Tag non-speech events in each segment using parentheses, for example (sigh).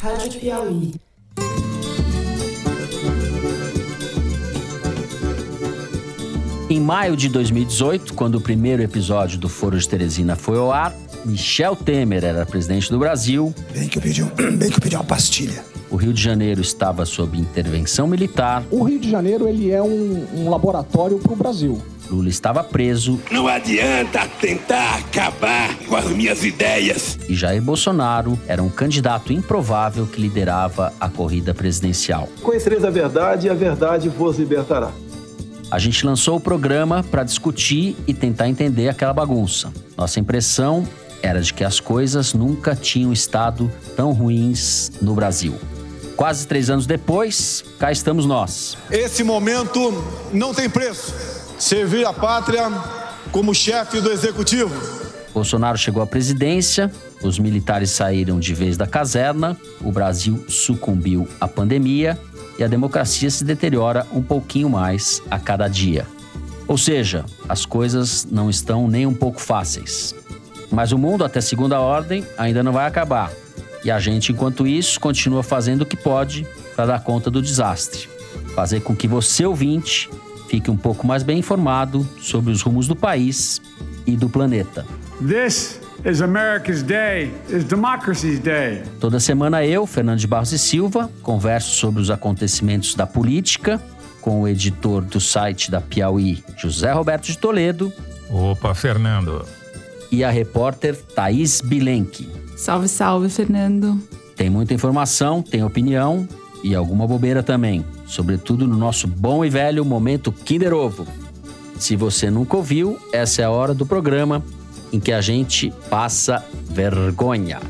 Rádio Piauí. Em maio de 2018, quando o primeiro episódio do Foro de Teresina foi ao ar, Michel Temer era presidente do Brasil. Bem que eu pedi, um, (clears throat) bem que eu pedi uma pastilha. O Rio de Janeiro estava sob intervenção militar. O Rio de Janeiro ele é um, um laboratório para o Brasil. Lula estava preso. Não adianta tentar acabar com as minhas ideias. E Jair Bolsonaro era um candidato improvável que liderava a corrida presidencial. Conhecereis a verdade e a verdade vos libertará. A gente lançou o programa para discutir e tentar entender aquela bagunça. Nossa impressão era de que as coisas nunca tinham estado tão ruins no Brasil. Quase três anos depois, cá estamos nós. Esse momento não tem preço. Servir a pátria como chefe do executivo. Bolsonaro chegou à presidência, os militares saíram de vez da caserna, o Brasil sucumbiu à pandemia e a democracia se deteriora um pouquinho mais a cada dia. Ou seja, as coisas não estão nem um pouco fáceis. Mas o mundo, até segunda ordem, ainda não vai acabar. E a gente, enquanto isso, continua fazendo o que pode para dar conta do desastre. Fazer com que você, ouvinte, fique um pouco mais bem informado sobre os rumos do país e do planeta. This is America's Day, is Democracy's Day. Toda semana eu, Fernando de Barros e Silva, converso sobre os acontecimentos da política com o editor do site da Piauí, José Roberto de Toledo. Opa, Fernando. E a repórter Thaís Bilenque. Salve, salve, Fernando. Tem muita informação, tem opinião e alguma bobeira também, sobretudo no nosso bom e velho momento Kinder Ovo. Se você nunca ouviu, essa é a hora do programa em que a gente passa vergonha.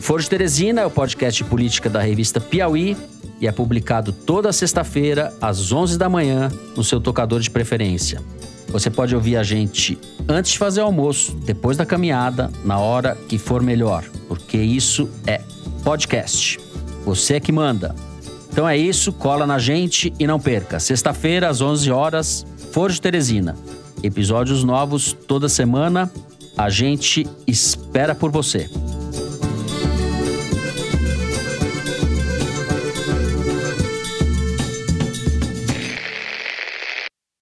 Foro de Teresina é o podcast política da revista Piauí e é publicado toda sexta-feira, às 11 da manhã, no seu tocador de preferência. Você pode ouvir a gente antes de fazer o almoço, depois da caminhada, na hora que for melhor, porque isso é podcast. Você é que manda. Então é isso, cola na gente e não perca. Sexta-feira, às 11 horas, Foro de Teresina. Episódios novos toda semana. A gente espera por você.